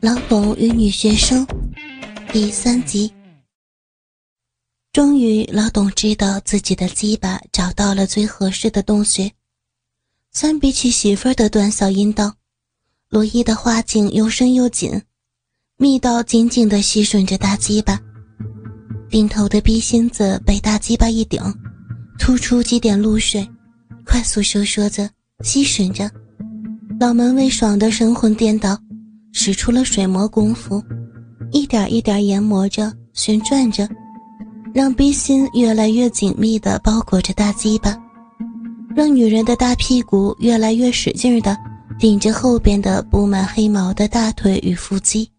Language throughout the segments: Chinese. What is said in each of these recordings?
老董与女学生第三集。终于，老董知道自己的鸡巴找到了最合适的洞穴。相比起媳妇儿的短小阴道，罗伊的花茎又深又紧，密道紧紧地吸吮着大鸡巴。顶头的逼心子被大鸡巴一顶，突出几点露水，快速收缩着，吸吮着。老门卫爽得神魂颠倒，使出了水磨功夫，一点一点研磨着、旋转着，让逼心越来越紧密地包裹着大鸡巴，让女人的大屁股越来越使劲地顶着后边的布满黑毛的大腿与腹肌。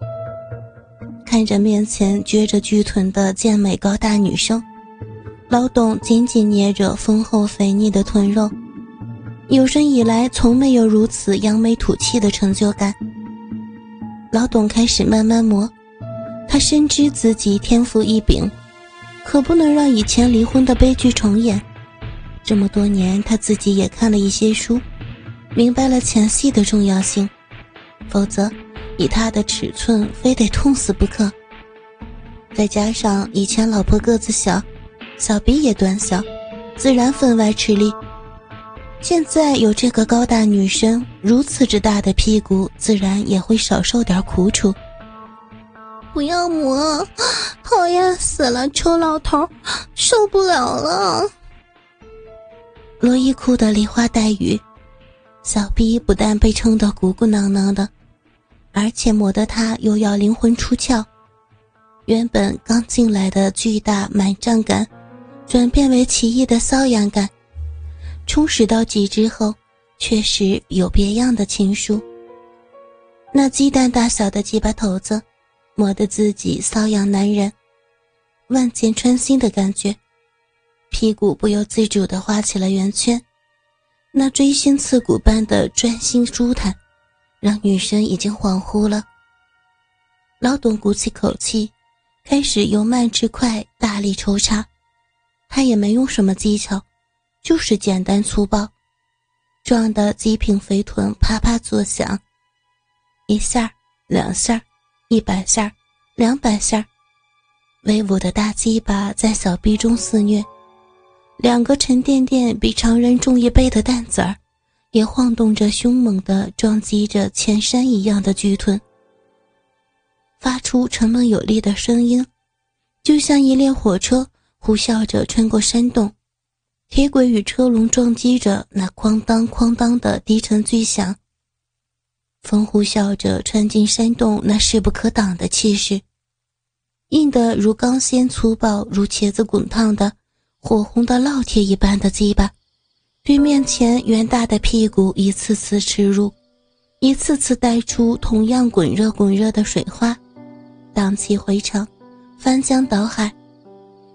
看着面前撅着巨臀的健美高大女生，老董紧紧捏着丰厚肥腻的臀肉。有生以来从没有如此扬眉吐气的成就感。老董开始慢慢磨，他深知自己天赋异禀，可不能让以前离婚的悲剧重演。这么多年，他自己也看了一些书，明白了前戏的重要性，否则以他的尺寸，非得痛死不可。再加上以前老婆个子小，小臂也短小，自然分外吃力。现在有这个高大女生如此之大的屁股，自然也会少受点苦楚。不要磨，讨厌死了，臭老头，受不了了！罗伊哭得梨花带雨，小逼不但被撑得鼓鼓囊囊的，而且磨得他又要灵魂出窍。原本刚进来的巨大满胀感，转变为奇异的瘙痒感。充实到极致后，确实有别样的情愫。那鸡蛋大小的鸡巴头子，磨得自己瘙痒难忍，万箭穿心的感觉，屁股不由自主地画起了圆圈。那锥心刺骨般的专心舒坦，让女生已经恍惚了。老董鼓起口气，开始由慢至快大力抽插，他也没用什么技巧。就是简单粗暴，撞得极品肥臀啪啪作响，一下两下一百下两百下威武的大鸡巴在小臂中肆虐，两个沉甸甸比常人重一倍的蛋子儿，也晃动着凶猛的撞击着前山一样的巨臀，发出沉闷有力的声音，就像一列火车呼啸着穿过山洞。铁轨与车龙撞击着，那哐当哐当的低沉巨响。风呼啸着穿进山洞，那势不可挡的气势，硬得如钢纤，粗暴如茄子滚烫的火红的烙铁一般的鸡巴，对面前圆大的屁股一次次吃入，一次次带出同样滚热滚热的水花，荡气回肠，翻江倒海，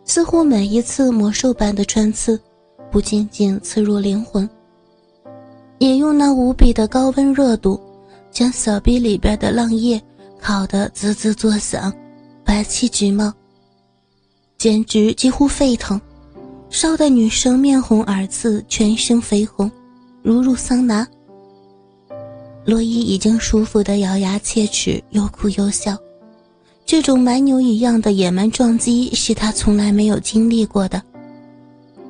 似乎每一次魔兽般的穿刺。不仅仅刺入灵魂，也用那无比的高温热度，将小臂里边的浪液烤得滋滋作响，白气直冒，简直几乎沸腾，烧得女生面红耳赤，全身绯红，如入桑拿。罗伊已经舒服的咬牙切齿，又哭又笑，这种蛮牛一样的野蛮撞击是他从来没有经历过的，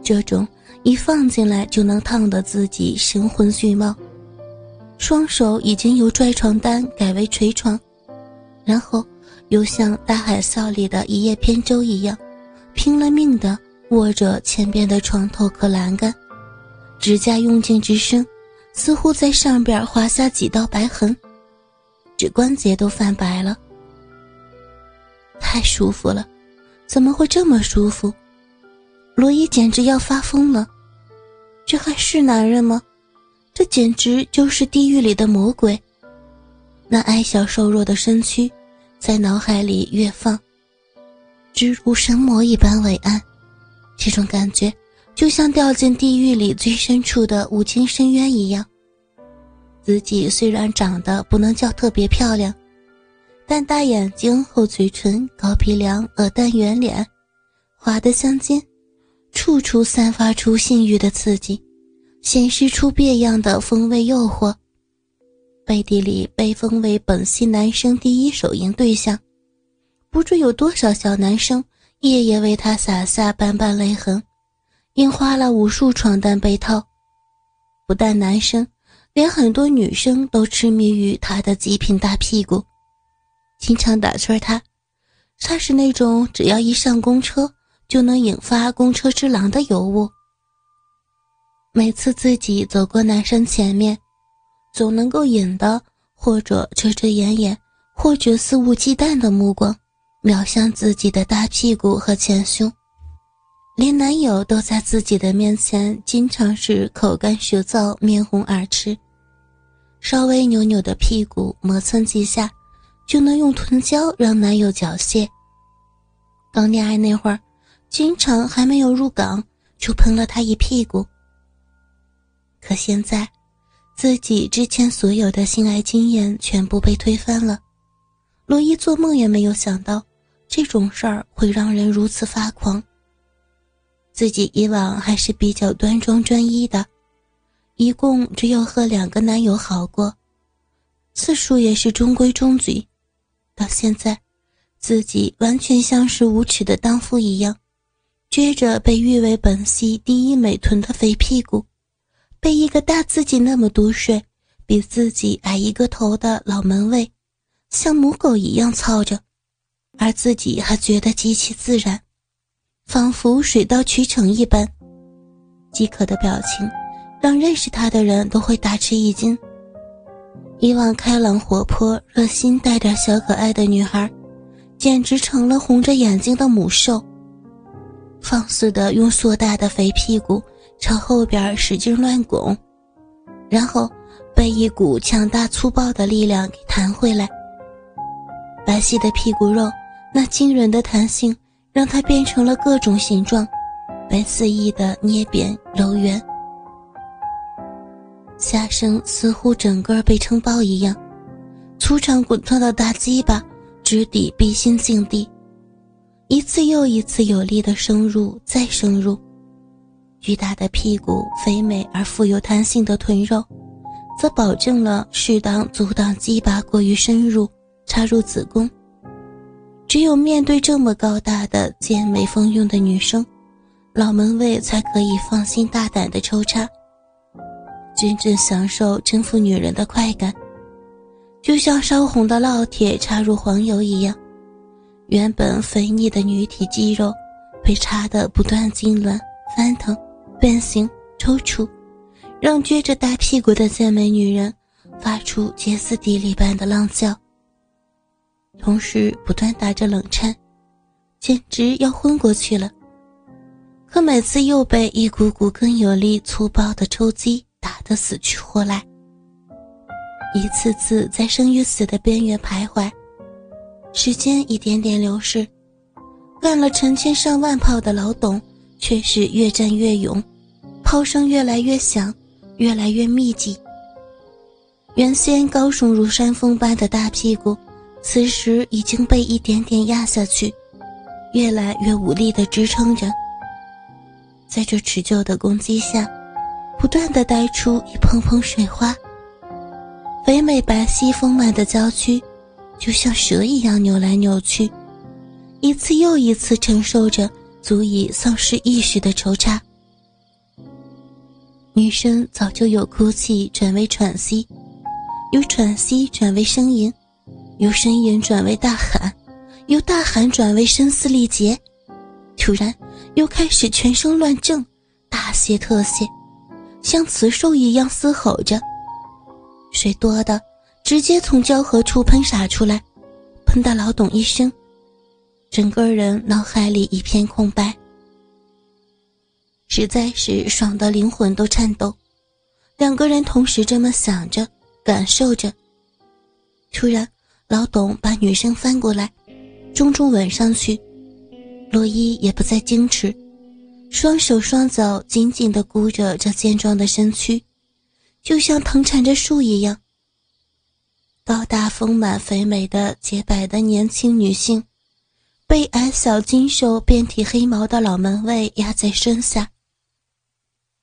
这种。一放进来就能烫得自己神魂俱冒，双手已经由拽床单改为捶床，然后又像大海啸里的一叶扁舟一样，拼了命的握着前边的床头和栏杆，指甲用劲之深，似乎在上边划下几道白痕，指关节都泛白了。太舒服了，怎么会这么舒服？罗伊简直要发疯了。这还是男人吗？这简直就是地狱里的魔鬼。那矮小瘦弱的身躯，在脑海里越放，直如神魔一般伟岸。这种感觉，就像掉进地狱里最深处的无尽深渊一样。自己虽然长得不能叫特别漂亮，但大眼睛、厚嘴唇、高鼻梁、鹅蛋圆脸，滑得像金。处处散发出性欲的刺激，显示出别样的风味诱惑。背地里被封为本系男生第一手淫对象，不知有多少小男生夜夜为他洒下斑斑泪痕，因花了无数床单被套。不但男生，连很多女生都痴迷于他的极品大屁股，经常打趣他，他是那种只要一上公车就能引发公车之狼的尤物。每次自己走过男生前面。总能够引得或者遮遮掩掩，或者肆无忌惮的目光瞄向自己的大屁股和前胸，连男友都在自己的面前经常是口干舌燥、面红耳赤，稍微扭扭的屁股磨蹭几下，就能用臀胶让男友缴械。刚恋爱那会儿，经常还没有入港就喷了他一屁股，可现在。自己之前所有的性爱经验全部被推翻了，罗伊做梦也没有想到这种事儿会让人如此发狂。自己以往还是比较端庄专一的，一共只有和两个男友好过，次数也是中规中矩。到现在，自己完全像是无耻的荡妇一样，撅着被誉为本系第一美臀的肥屁股。被一个大自己那么多岁、比自己矮一个头的老门卫，像母狗一样操着，而自己还觉得极其自然，仿佛水到渠成一般。饥渴的表情，让认识他的人都会大吃一惊。以往开朗活泼、热心、带点小可爱的女孩，简直成了红着眼睛的母兽，放肆的用硕大的肥屁股。朝后边使劲乱拱，然后被一股强大粗暴的力量给弹回来。白皙的屁股肉，那惊人的弹性，让它变成了各种形状，被肆意的捏扁揉圆。下身似乎整个被撑爆一样，粗长滚烫的大鸡巴直抵逼心境地，一次又一次有力的深入，再深入。巨大的屁股、肥美而富有弹性的臀肉，则保证了适当阻挡鸡巴过于深入插入子宫。只有面对这么高大的健美丰腴的女生，老门卫才可以放心大胆的抽插，真正享受征服女人的快感，就像烧红的烙铁插入黄油一样，原本肥腻的女体肌肉被插得不断痉挛翻腾。变形抽搐，让撅着大屁股的健美女人发出歇斯底里般的浪叫，同时不断打着冷颤，简直要昏过去了。可每次又被一股股更有力、粗暴的抽击打得死去活来，一次次在生与死的边缘徘徊。时间一点点流逝，干了成千上万炮的老董。却是越战越勇，炮声越来越响，越来越密集。原先高耸如山峰般的大屁股，此时已经被一点点压下去，越来越无力地支撑着。在这持久的攻击下，不断地带出一蓬蓬水花。肥美白皙丰满的娇躯，就像蛇一样扭来扭去，一次又一次承受着。足以丧失意识的抽插，女生早就有哭泣转为喘息，由喘息转为呻吟，由呻吟转为大喊，由大喊转为声嘶力竭，突然又开始全身乱震，大泄特泄，像雌兽一样嘶吼着，水多的直接从交合处喷洒出来，喷到老董一身。整个人脑海里一片空白，实在是爽的灵魂都颤抖。两个人同时这么想着、感受着。突然，老董把女生翻过来，重重吻上去。洛伊也不再矜持，双手双脚紧紧地箍着这健壮的身躯，就像藤缠着树一样。高大丰满、肥美的洁白的年轻女性。被矮小精瘦、遍体黑毛的老门卫压在身下，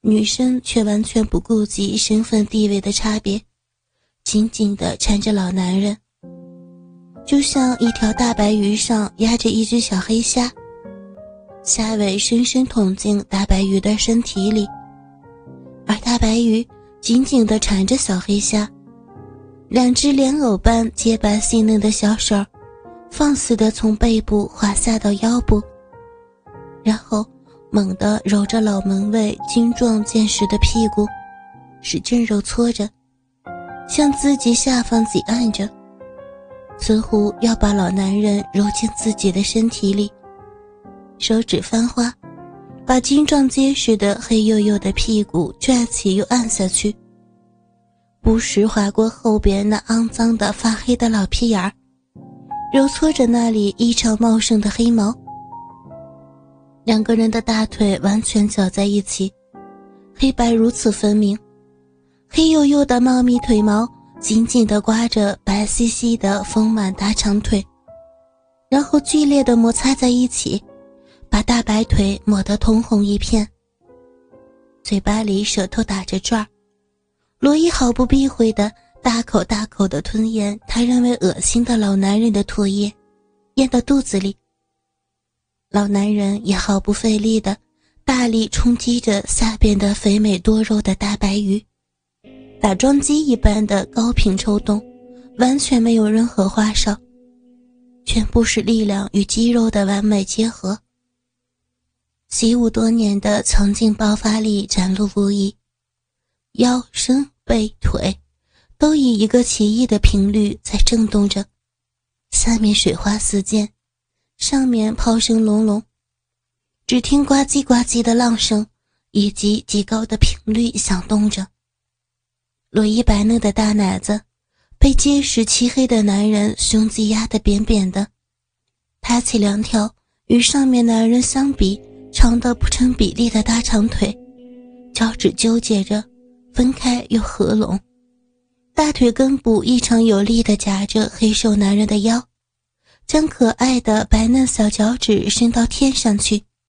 女生却完全不顾及身份地位的差别，紧紧地缠着老男人，就像一条大白鱼上压着一只小黑虾，虾尾深深捅进大白鱼的身体里，而大白鱼紧紧地缠着小黑虾，两只莲藕般洁白细嫩的小手，放肆地从背部滑下到腰部，然后猛地揉着老门卫精壮健实的屁股，使劲揉搓着。向自己下方挤按着，似乎要把老男人揉进自己的身体里。手指翻花，把精壮结实的黑黝黝的屁股拽起又按下去，不时划过后边那肮脏的发黑的老屁眼儿，揉搓着那里异常茂盛的黑毛。两个人的大腿完全搅在一起，黑白如此分明。黑黝黝的茂密腿毛紧紧地刮着白皙皙的丰满大长腿，然后剧烈地摩擦在一起，把大白腿抹得通红一片。嘴巴里舌头打着转儿，罗伊毫不避讳地大口大口地吞咽他认为恶心的老男人的唾液，咽到肚子里。老男人也毫不费力地大力冲击着下边的肥美多肉的大白鱼。打桩机一般的高频抽动，完全没有任何花哨，全部是力量与肌肉的完美结合。习武多年的强劲爆发力展露无遗，腰、身、背、腿都以一个奇异的频率在震动着，下面水花四溅，上面炮声隆隆，只听呱唧呱唧的浪声，以及极高的频率响动着。罗伊白嫩的大奶子被结实漆黑的男人胸肌压得扁扁的，抬起两条与上面男人相比长得不成比例的大长腿，脚趾纠结着，分开又合拢，大腿根部异常有力地夹着黑瘦男人的腰，将可爱的白嫩小脚趾伸到天上去，